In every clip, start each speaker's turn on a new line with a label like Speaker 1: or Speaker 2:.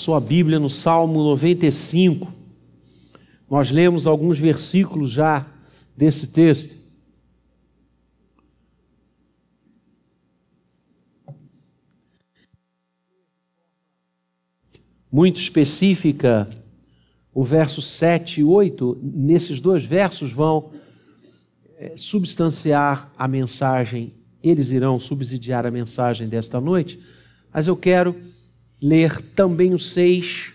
Speaker 1: sua Bíblia no Salmo 95. Nós lemos alguns versículos já desse texto. Muito específica, o verso 7 e 8, nesses dois versos vão é, substanciar a mensagem, eles irão subsidiar a mensagem desta noite, mas eu quero ler também o 6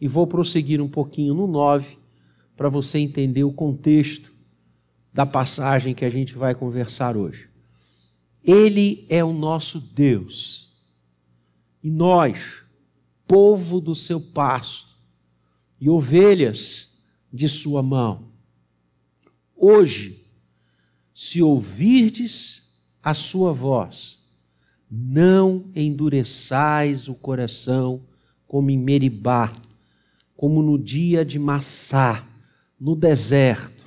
Speaker 1: e vou prosseguir um pouquinho no 9 para você entender o contexto da passagem que a gente vai conversar hoje. Ele é o nosso Deus e nós, povo do seu pasto e ovelhas de sua mão. Hoje, se ouvirdes a sua voz, não endureçais o coração como em Meribá, como no dia de Massá, no deserto,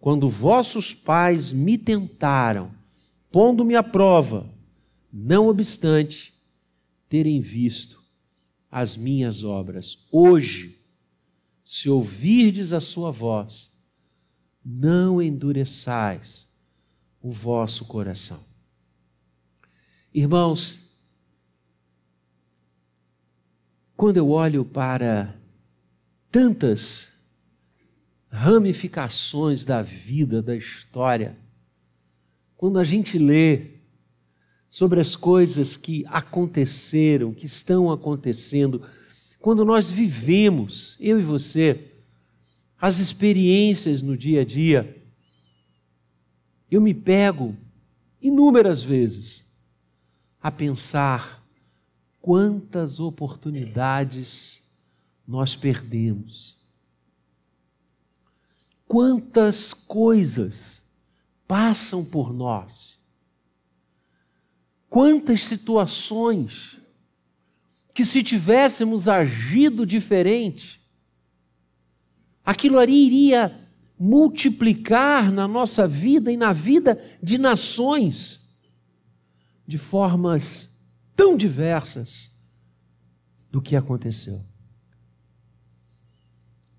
Speaker 1: quando vossos pais me tentaram, pondo-me à prova, não obstante terem visto as minhas obras. Hoje, se ouvirdes a sua voz, não endureçais o vosso coração. Irmãos, quando eu olho para tantas ramificações da vida, da história, quando a gente lê sobre as coisas que aconteceram, que estão acontecendo, quando nós vivemos, eu e você, as experiências no dia a dia, eu me pego inúmeras vezes a pensar quantas oportunidades nós perdemos. Quantas coisas passam por nós. Quantas situações que, se tivéssemos agido diferente, aquilo ali iria multiplicar na nossa vida e na vida de nações de formas tão diversas do que aconteceu.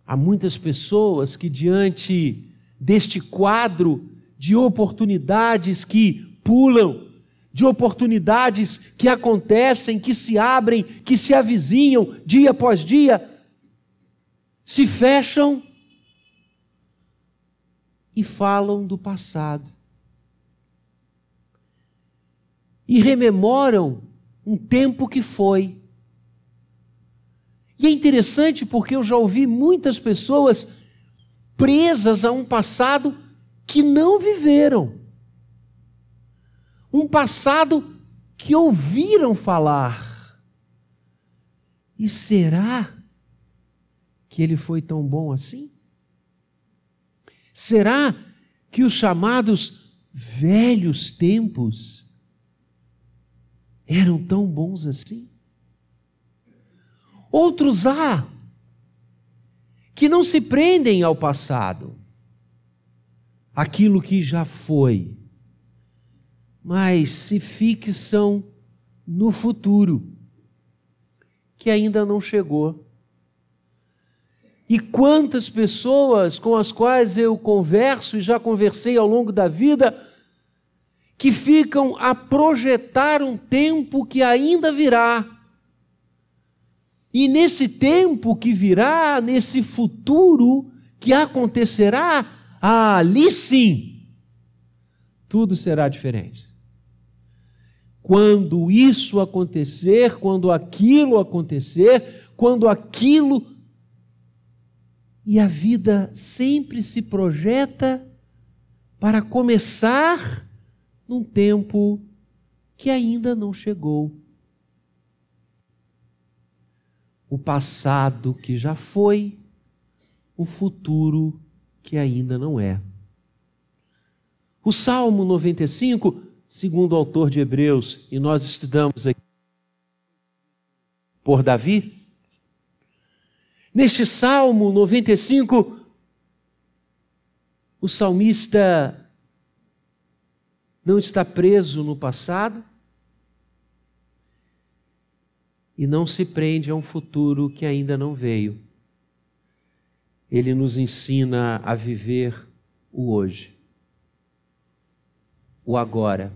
Speaker 1: Há muitas pessoas que, diante deste quadro de oportunidades que pulam, de oportunidades que acontecem, que se abrem, que se avizinham dia após dia, se fecham e falam do passado. E rememoram um tempo que foi. E é interessante porque eu já ouvi muitas pessoas presas a um passado que não viveram. Um passado que ouviram falar. E será que ele foi tão bom assim? Será que os chamados velhos tempos eram tão bons assim? Outros há que não se prendem ao passado, aquilo que já foi, mas se fixam no futuro, que ainda não chegou. E quantas pessoas com as quais eu converso e já conversei ao longo da vida, que ficam a projetar um tempo que ainda virá. E nesse tempo que virá, nesse futuro que acontecerá, ali sim, tudo será diferente. Quando isso acontecer, quando aquilo acontecer, quando aquilo e a vida sempre se projeta para começar num tempo que ainda não chegou. O passado que já foi, o futuro que ainda não é. O Salmo 95, segundo o autor de Hebreus, e nós estudamos aqui por Davi, Neste Salmo 95, o salmista não está preso no passado, e não se prende a um futuro que ainda não veio. Ele nos ensina a viver o hoje, o agora,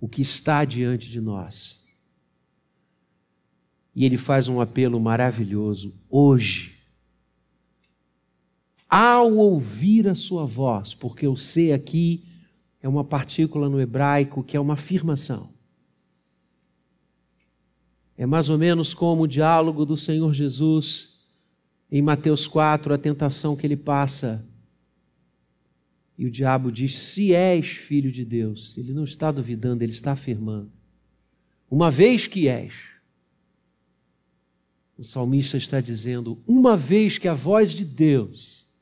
Speaker 1: o que está diante de nós. E ele faz um apelo maravilhoso hoje. Ao ouvir a sua voz, porque eu sei aqui é uma partícula no hebraico que é uma afirmação. É mais ou menos como o diálogo do Senhor Jesus em Mateus 4, a tentação que ele passa. E o diabo diz: Se és filho de Deus, ele não está duvidando, ele está afirmando. Uma vez que és, o salmista está dizendo: uma vez que a voz de Deus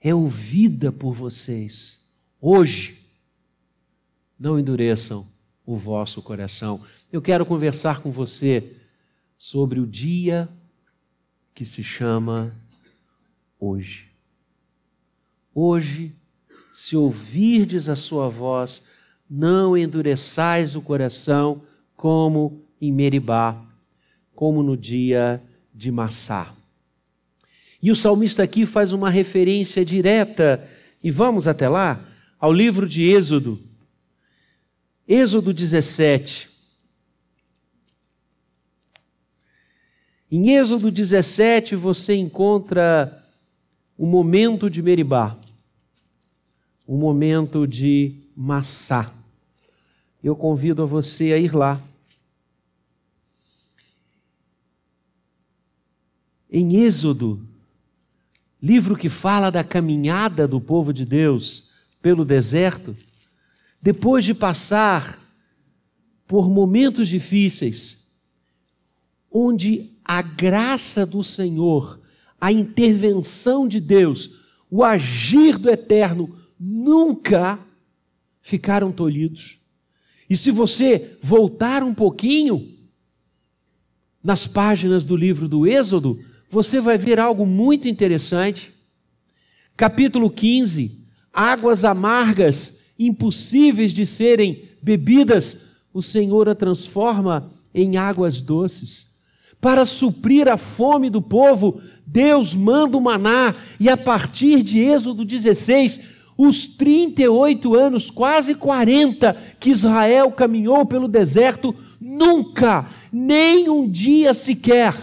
Speaker 1: é ouvida por vocês, hoje, não endureçam o vosso coração. Eu quero conversar com você sobre o dia que se chama hoje. Hoje, se ouvirdes a sua voz, não endureçais o coração como em Meribá, como no dia de Massá. E o salmista aqui faz uma referência direta, e vamos até lá, ao livro de Êxodo, Êxodo 17. Em Êxodo 17 você encontra o momento de Meribá, o momento de Massá. Eu convido a você a ir lá. Em Êxodo, livro que fala da caminhada do povo de Deus pelo deserto, depois de passar por momentos difíceis, onde a graça do Senhor, a intervenção de Deus, o agir do Eterno nunca ficaram tolhidos. E se você voltar um pouquinho nas páginas do livro do Êxodo, você vai ver algo muito interessante. Capítulo 15: Águas amargas impossíveis de serem bebidas, o Senhor a transforma em águas doces. Para suprir a fome do povo, Deus manda o maná, e a partir de Êxodo 16, os 38 anos, quase 40, que Israel caminhou pelo deserto, nunca, nem um dia sequer,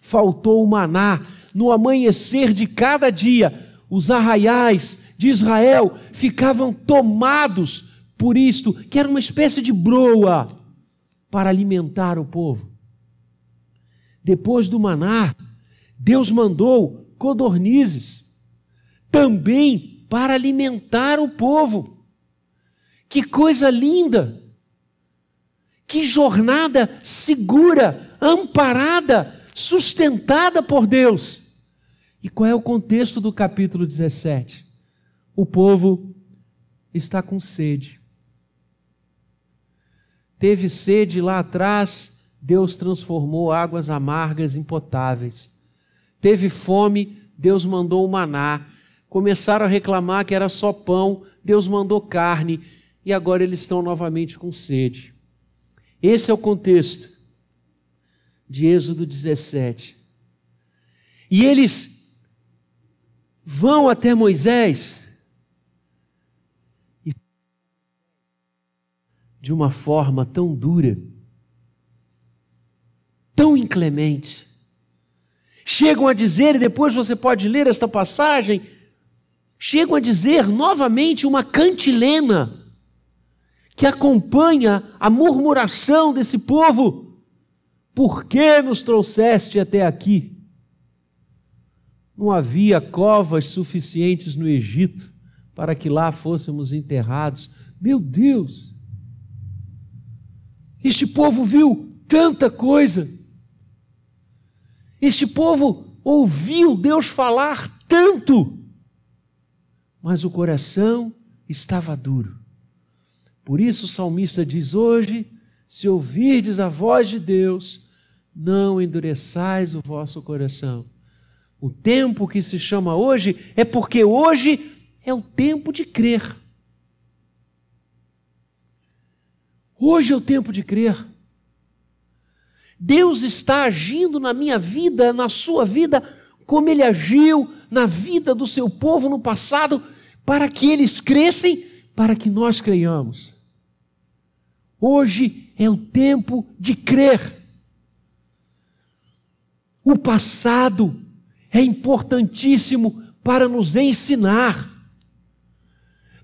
Speaker 1: faltou o maná. No amanhecer de cada dia, os arraiais, de Israel ficavam tomados por isto, que era uma espécie de broa para alimentar o povo. Depois do maná, Deus mandou codornizes, também para alimentar o povo. Que coisa linda! Que jornada segura, amparada, sustentada por Deus. E qual é o contexto do capítulo 17? O povo está com sede. Teve sede lá atrás, Deus transformou águas amargas em potáveis. Teve fome, Deus mandou o maná. Começaram a reclamar que era só pão, Deus mandou carne, e agora eles estão novamente com sede. Esse é o contexto de Êxodo 17. E eles vão até Moisés de uma forma tão dura, tão inclemente. Chegam a dizer, e depois você pode ler esta passagem, chegam a dizer novamente uma cantilena que acompanha a murmuração desse povo: Por que nos trouxeste até aqui? Não havia covas suficientes no Egito para que lá fôssemos enterrados. Meu Deus! Este povo viu tanta coisa. Este povo ouviu Deus falar tanto, mas o coração estava duro. Por isso o salmista diz: Hoje, se ouvirdes a voz de Deus, não endureçais o vosso coração. O tempo que se chama hoje é porque hoje é o tempo de crer. Hoje é o tempo de crer. Deus está agindo na minha vida, na sua vida, como ele agiu na vida do seu povo no passado, para que eles crescem, para que nós creiamos. Hoje é o tempo de crer. O passado é importantíssimo para nos ensinar,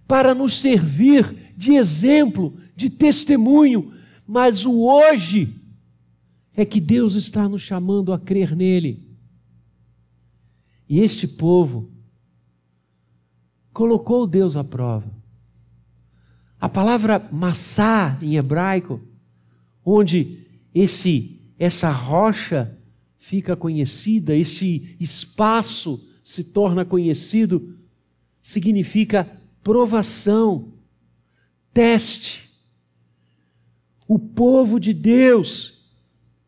Speaker 1: para nos servir de exemplo, de testemunho, mas o hoje é que Deus está nos chamando a crer nele. E este povo colocou Deus à prova. A palavra massá em hebraico, onde esse essa rocha fica conhecida, esse espaço se torna conhecido, significa provação, teste. O povo de Deus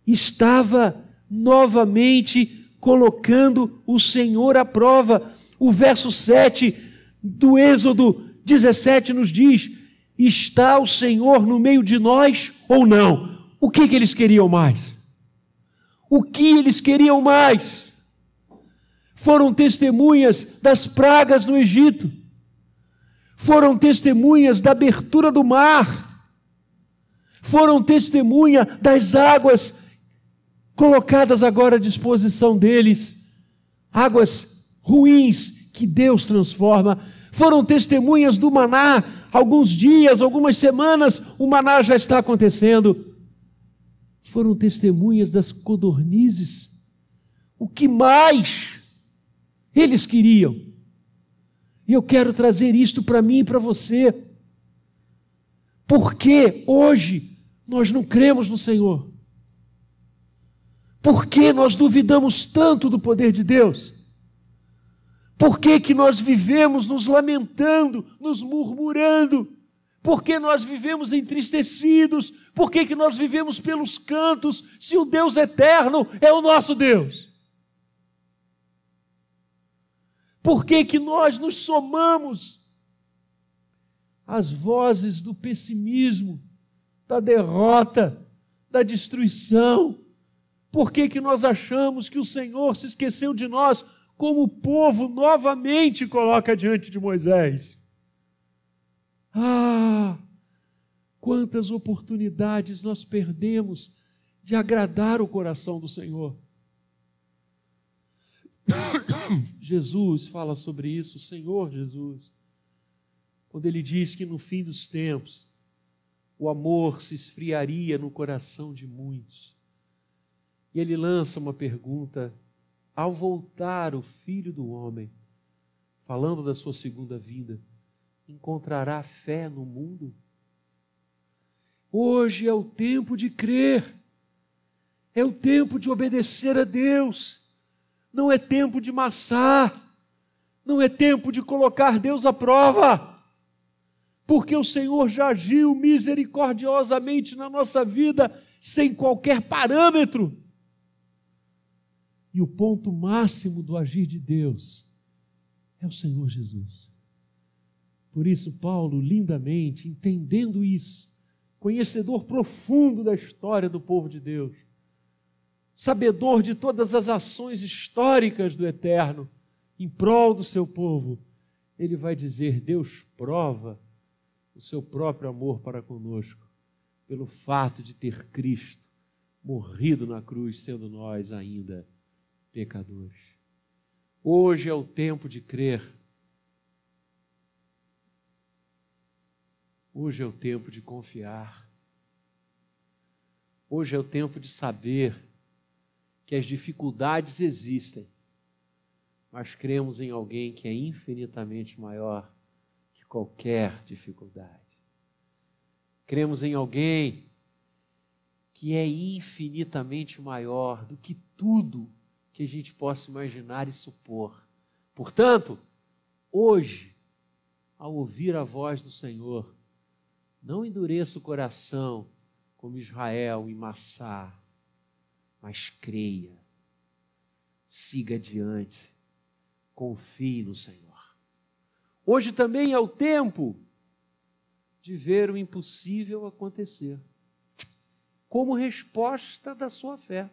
Speaker 1: estava novamente colocando o Senhor à prova. O verso 7 do Êxodo 17 nos diz: Está o Senhor no meio de nós ou não? O que, que eles queriam mais? O que eles queriam mais? Foram testemunhas das pragas no Egito, foram testemunhas da abertura do mar, foram testemunha das águas colocadas agora à disposição deles, águas ruins que Deus transforma, foram testemunhas do maná, alguns dias, algumas semanas, o maná já está acontecendo. Foram testemunhas das codornizes. O que mais eles queriam? E eu quero trazer isto para mim e para você. Porque hoje nós não cremos no Senhor? Por que nós duvidamos tanto do poder de Deus? Por que, que nós vivemos nos lamentando, nos murmurando? Por que nós vivemos entristecidos? Por que, que nós vivemos pelos cantos, se o Deus eterno é o nosso Deus? Por que, que nós nos somamos às vozes do pessimismo, da derrota, da destruição, por que, que nós achamos que o Senhor se esqueceu de nós, como o povo novamente coloca diante de Moisés? Ah, quantas oportunidades nós perdemos de agradar o coração do Senhor. Jesus fala sobre isso, o Senhor Jesus, quando ele diz que no fim dos tempos o amor se esfriaria no coração de muitos. E ele lança uma pergunta: ao voltar o filho do homem, falando da sua segunda vinda, encontrará fé no mundo? Hoje é o tempo de crer, é o tempo de obedecer a Deus, não é tempo de massar, não é tempo de colocar Deus à prova, porque o Senhor já agiu misericordiosamente na nossa vida, sem qualquer parâmetro. E o ponto máximo do agir de Deus é o Senhor Jesus. Por isso, Paulo, lindamente, entendendo isso, conhecedor profundo da história do povo de Deus, sabedor de todas as ações históricas do Eterno em prol do seu povo, ele vai dizer: Deus prova o seu próprio amor para conosco, pelo fato de ter Cristo morrido na cruz, sendo nós ainda pecadores. Hoje é o tempo de crer. Hoje é o tempo de confiar. Hoje é o tempo de saber que as dificuldades existem, mas cremos em alguém que é infinitamente maior qualquer dificuldade. Cremos em alguém que é infinitamente maior do que tudo que a gente possa imaginar e supor. Portanto, hoje, ao ouvir a voz do Senhor, não endureça o coração como Israel em Massá, mas creia, siga adiante, confie no Senhor. Hoje também é o tempo de ver o impossível acontecer. como resposta da sua fé.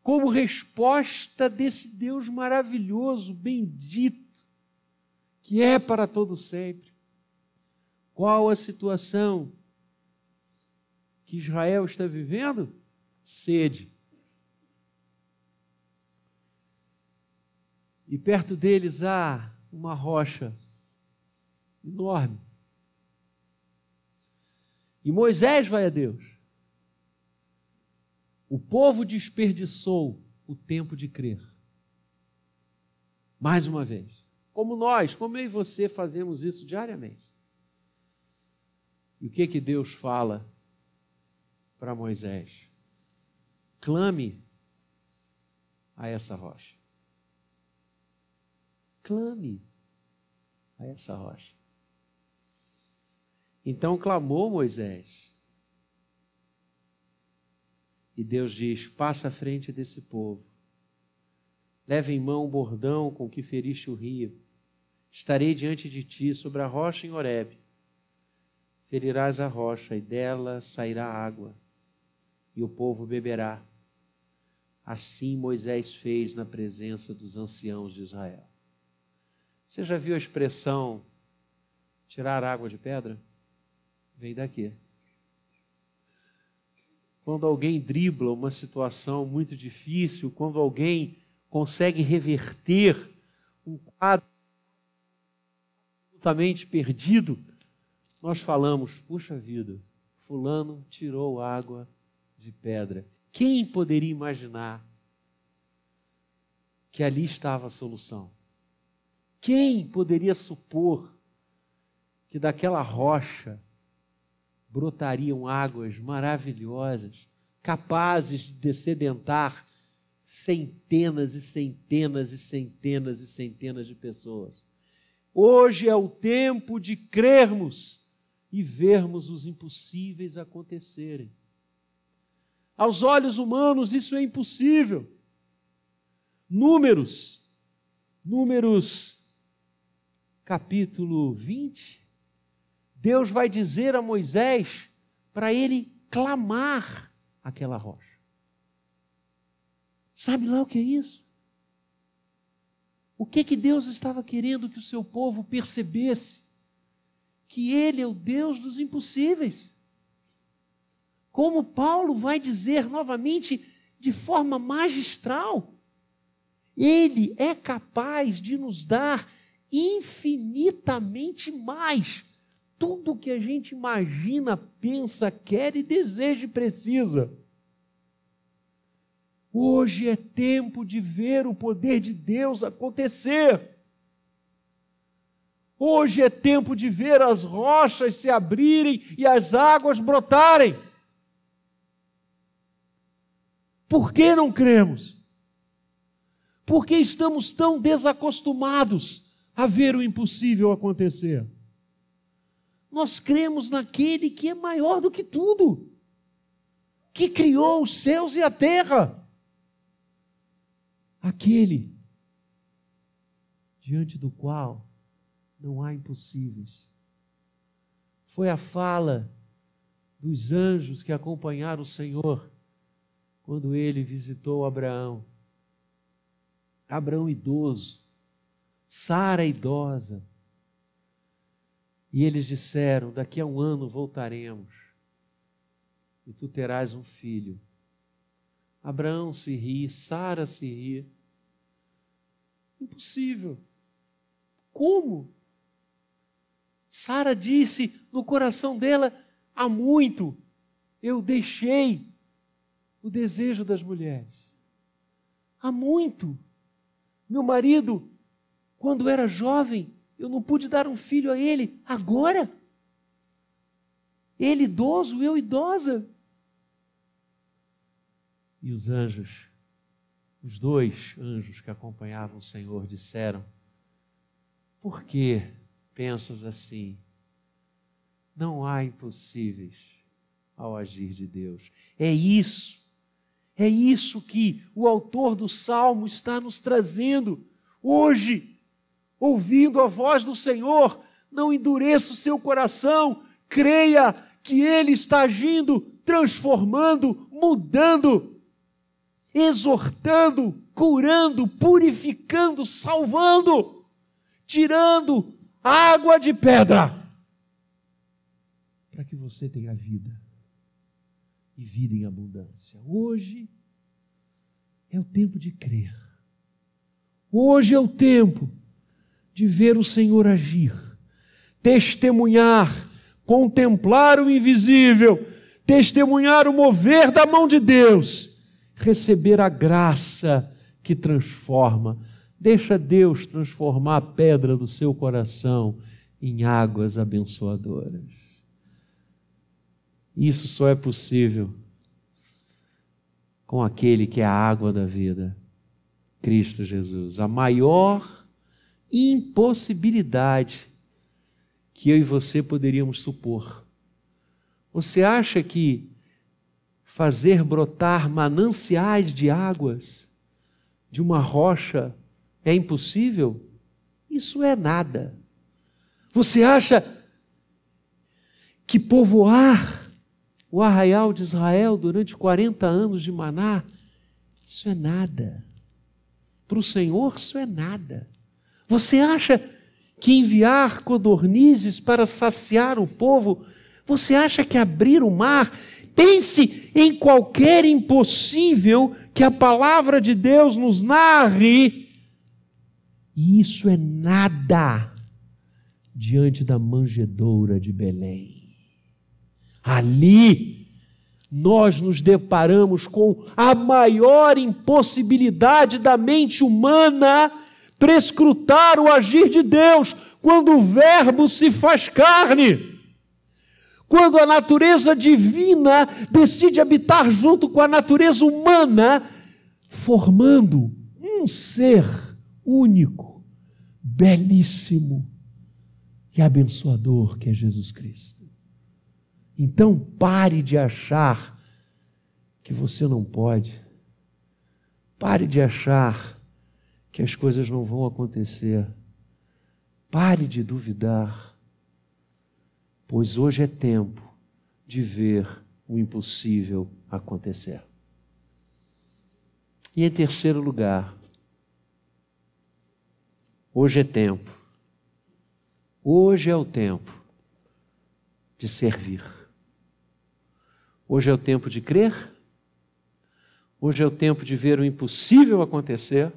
Speaker 1: Como resposta desse Deus maravilhoso, bendito, que é para todo sempre. Qual a situação que Israel está vivendo? Sede. E perto deles há uma rocha enorme. E Moisés vai a Deus. O povo desperdiçou o tempo de crer. Mais uma vez. Como nós, como eu e você fazemos isso diariamente. E o que que Deus fala para Moisés? Clame a essa rocha. Clame a essa rocha. Então clamou Moisés. E Deus diz: Passa à frente desse povo. Leva em mão o bordão com que feriste o rio. Estarei diante de ti sobre a rocha em Horebe. Ferirás a rocha e dela sairá água, e o povo beberá. Assim Moisés fez na presença dos anciãos de Israel. Você já viu a expressão tirar água de pedra? Vem daqui. Quando alguém dribla uma situação muito difícil, quando alguém consegue reverter um quadro absolutamente perdido, nós falamos: puxa vida, Fulano tirou água de pedra. Quem poderia imaginar que ali estava a solução? Quem poderia supor que daquela rocha brotariam águas maravilhosas, capazes de descedentar centenas e centenas e centenas e centenas de pessoas. Hoje é o tempo de crermos e vermos os impossíveis acontecerem. Aos olhos humanos, isso é impossível. Números, Números, capítulo 20, Deus vai dizer a Moisés para ele clamar aquela rocha. Sabe lá o que é isso? O que que Deus estava querendo que o seu povo percebesse? Que ele é o Deus dos impossíveis. Como Paulo vai dizer novamente de forma magistral, ele é capaz de nos dar infinitamente mais tudo que a gente imagina, pensa, quer e deseja e precisa. Hoje é tempo de ver o poder de Deus acontecer. Hoje é tempo de ver as rochas se abrirem e as águas brotarem. Por que não cremos? Porque estamos tão desacostumados a ver o impossível acontecer nós cremos naquele que é maior do que tudo, que criou os céus e a terra. Aquele diante do qual não há impossíveis. Foi a fala dos anjos que acompanharam o Senhor quando ele visitou Abraão. Abraão idoso, Sara idosa, e eles disseram: Daqui a um ano voltaremos e tu terás um filho. Abraão se ri, Sara se ri. Impossível. Como? Sara disse no coração dela: há muito eu deixei o desejo das mulheres. Há muito. Meu marido, quando era jovem, eu não pude dar um filho a ele agora. Ele idoso, eu idosa. E os anjos, os dois anjos que acompanhavam o Senhor, disseram: Por que pensas assim? Não há impossíveis ao agir de Deus. É isso, é isso que o autor do salmo está nos trazendo. Hoje, ouvindo a voz do Senhor, não endureça o seu coração, creia que Ele está agindo, transformando, mudando, exortando, curando, purificando, salvando, tirando água de pedra, para que você tenha vida e vida em abundância. Hoje é o tempo de crer. Hoje é o tempo de ver o Senhor agir, testemunhar, contemplar o invisível, testemunhar o mover da mão de Deus, receber a graça que transforma. Deixa Deus transformar a pedra do seu coração em águas abençoadoras. Isso só é possível com aquele que é a água da vida, Cristo Jesus. A maior impossibilidade que eu e você poderíamos supor. Você acha que fazer brotar mananciais de águas de uma rocha é impossível? Isso é nada. Você acha que povoar o arraial de Israel durante 40 anos de maná, isso é nada. Para o Senhor, isso é nada. Você acha que enviar codornizes para saciar o povo, você acha que abrir o mar, pense em qualquer impossível que a palavra de Deus nos narre, e isso é nada diante da manjedoura de Belém. Ali, nós nos deparamos com a maior impossibilidade da mente humana prescrutar o agir de Deus quando o Verbo se faz carne. Quando a natureza divina decide habitar junto com a natureza humana, formando um ser único, belíssimo e abençoador que é Jesus Cristo. Então pare de achar que você não pode. Pare de achar que as coisas não vão acontecer. Pare de duvidar, pois hoje é tempo de ver o impossível acontecer. E em terceiro lugar, hoje é tempo, hoje é o tempo de servir. Hoje é o tempo de crer. Hoje é o tempo de ver o impossível acontecer,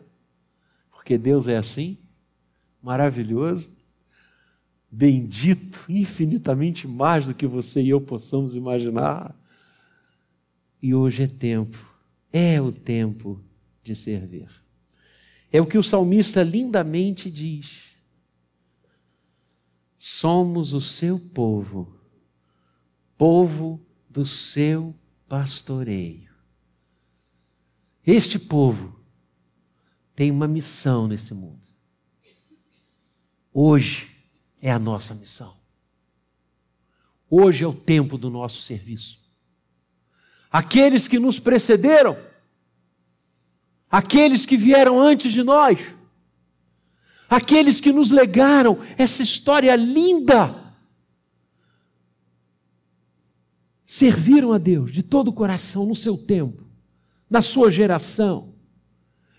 Speaker 1: porque Deus é assim, maravilhoso, bendito, infinitamente mais do que você e eu possamos imaginar. E hoje é tempo, é o tempo de servir. É o que o salmista lindamente diz. Somos o seu povo, povo do seu pastoreio. Este povo tem uma missão nesse mundo. Hoje é a nossa missão. Hoje é o tempo do nosso serviço. Aqueles que nos precederam, aqueles que vieram antes de nós, aqueles que nos legaram essa história linda serviram a Deus de todo o coração no seu tempo, na sua geração,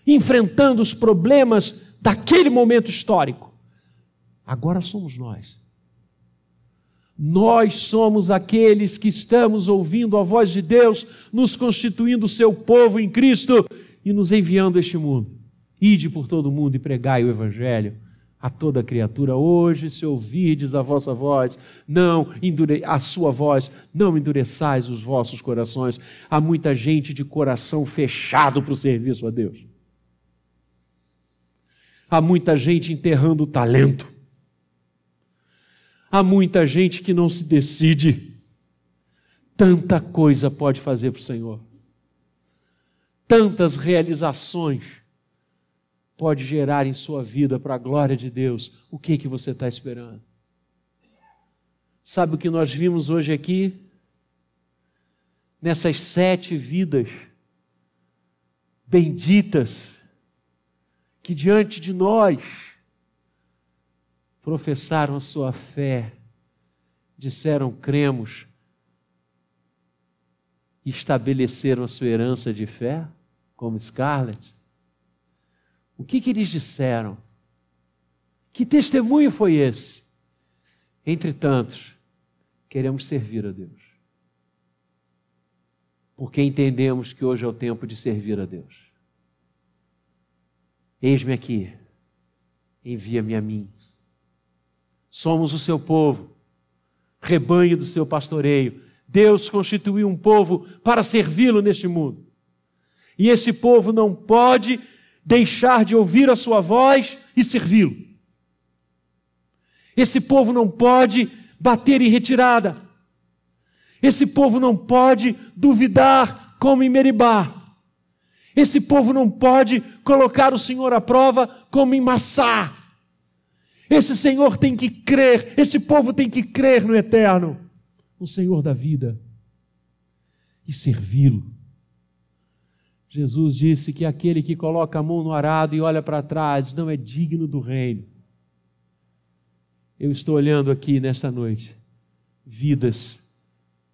Speaker 1: enfrentando os problemas daquele momento histórico. Agora somos nós. Nós somos aqueles que estamos ouvindo a voz de Deus, nos constituindo seu povo em Cristo e nos enviando a este mundo. Ide por todo mundo e pregai o Evangelho a toda criatura, hoje, se ouvirdes a vossa voz, não endure a sua voz, não endureçais os vossos corações. Há muita gente de coração fechado para o serviço a Deus. Há muita gente enterrando o talento. Há muita gente que não se decide. Tanta coisa pode fazer para o Senhor. Tantas realizações pode gerar em sua vida para a glória de Deus, o que que você está esperando? Sabe o que nós vimos hoje aqui? Nessas sete vidas benditas que diante de nós professaram a sua fé, disseram cremos, estabeleceram a sua herança de fé, como Scarlett? O que, que eles disseram? Que testemunho foi esse? Entre tantos, queremos servir a Deus. Porque entendemos que hoje é o tempo de servir a Deus. Eis-me aqui, envia-me a mim. Somos o seu povo, rebanho do seu pastoreio. Deus constituiu um povo para servi-lo neste mundo. E esse povo não pode deixar de ouvir a sua voz e servi-lo. Esse povo não pode bater em retirada. Esse povo não pode duvidar como em Meribá. Esse povo não pode colocar o Senhor à prova como em Massá. Esse Senhor tem que crer, esse povo tem que crer no eterno, no Senhor da vida e servi-lo. Jesus disse que aquele que coloca a mão no arado e olha para trás não é digno do reino. Eu estou olhando aqui nesta noite vidas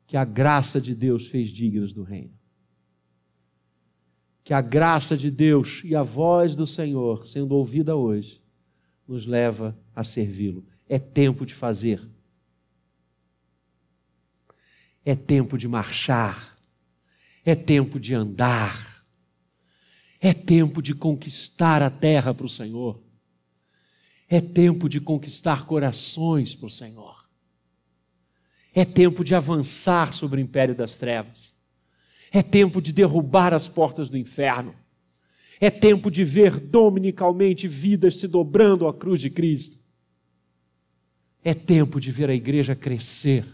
Speaker 1: que a graça de Deus fez dignas do reino que a graça de Deus e a voz do Senhor, sendo ouvida hoje, nos leva a servi-lo. É tempo de fazer. É tempo de marchar. É tempo de andar. É tempo de conquistar a terra para o Senhor. É tempo de conquistar corações para o Senhor. É tempo de avançar sobre o império das trevas. É tempo de derrubar as portas do inferno. É tempo de ver dominicalmente vidas se dobrando à cruz de Cristo. É tempo de ver a igreja crescer.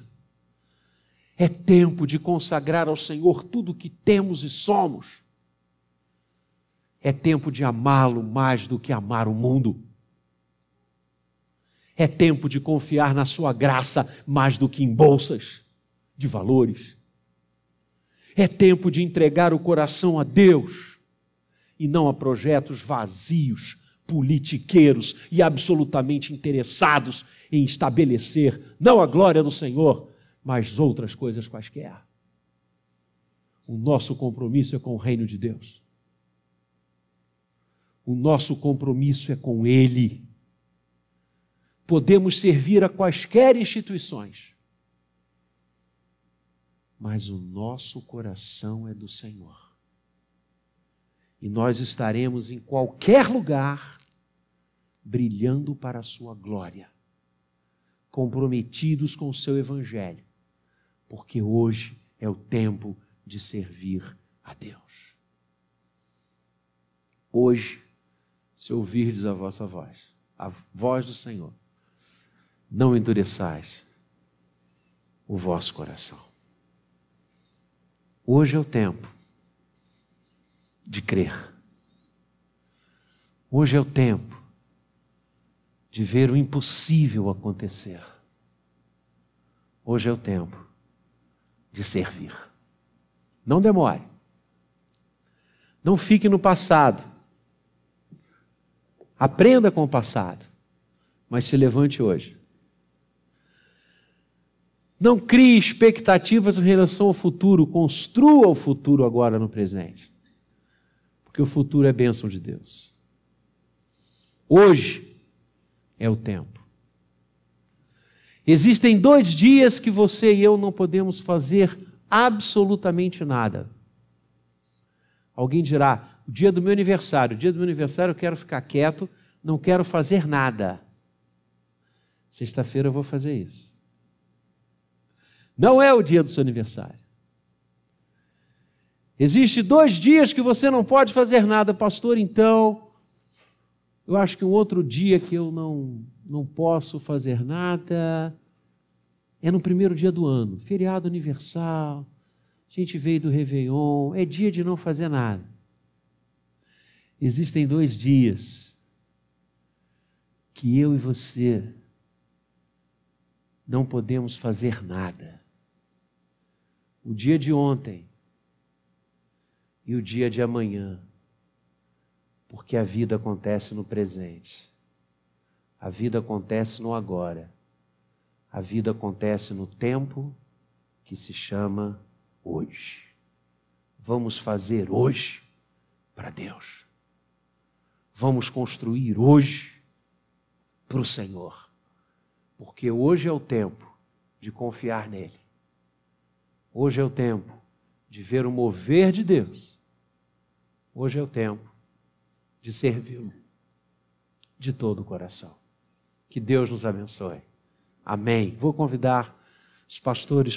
Speaker 1: É tempo de consagrar ao Senhor tudo o que temos e somos. É tempo de amá-lo mais do que amar o mundo. É tempo de confiar na Sua graça mais do que em bolsas de valores. É tempo de entregar o coração a Deus e não a projetos vazios, politiqueiros e absolutamente interessados em estabelecer não a glória do Senhor, mas outras coisas quaisquer. O nosso compromisso é com o reino de Deus. O nosso compromisso é com Ele. Podemos servir a quaisquer instituições, mas o nosso coração é do Senhor. E nós estaremos em qualquer lugar brilhando para a Sua glória, comprometidos com o Seu Evangelho, porque hoje é o tempo de servir a Deus. Hoje, se ouvirdes a vossa voz, a voz do Senhor, não endureçais o vosso coração. Hoje é o tempo de crer. Hoje é o tempo de ver o impossível acontecer. Hoje é o tempo de servir. Não demore. Não fique no passado. Aprenda com o passado, mas se levante hoje. Não crie expectativas em relação ao futuro, construa o futuro agora no presente. Porque o futuro é bênção de Deus. Hoje é o tempo. Existem dois dias que você e eu não podemos fazer absolutamente nada. Alguém dirá: o dia do meu aniversário, o dia do meu aniversário eu quero ficar quieto, não quero fazer nada. Sexta-feira eu vou fazer isso. Não é o dia do seu aniversário. Existem dois dias que você não pode fazer nada, pastor, então. Eu acho que um outro dia que eu não, não posso fazer nada é no primeiro dia do ano, feriado universal. A gente veio do Réveillon, é dia de não fazer nada. Existem dois dias que eu e você não podemos fazer nada o dia de ontem e o dia de amanhã, porque a vida acontece no presente, a vida acontece no agora, a vida acontece no tempo que se chama hoje. vamos fazer hoje para Deus. Vamos construir hoje para o Senhor. Porque hoje é o tempo de confiar nele. Hoje é o tempo de ver o mover de Deus. Hoje é o tempo de servi-lo de todo o coração. Que Deus nos abençoe. Amém. Vou convidar os pastores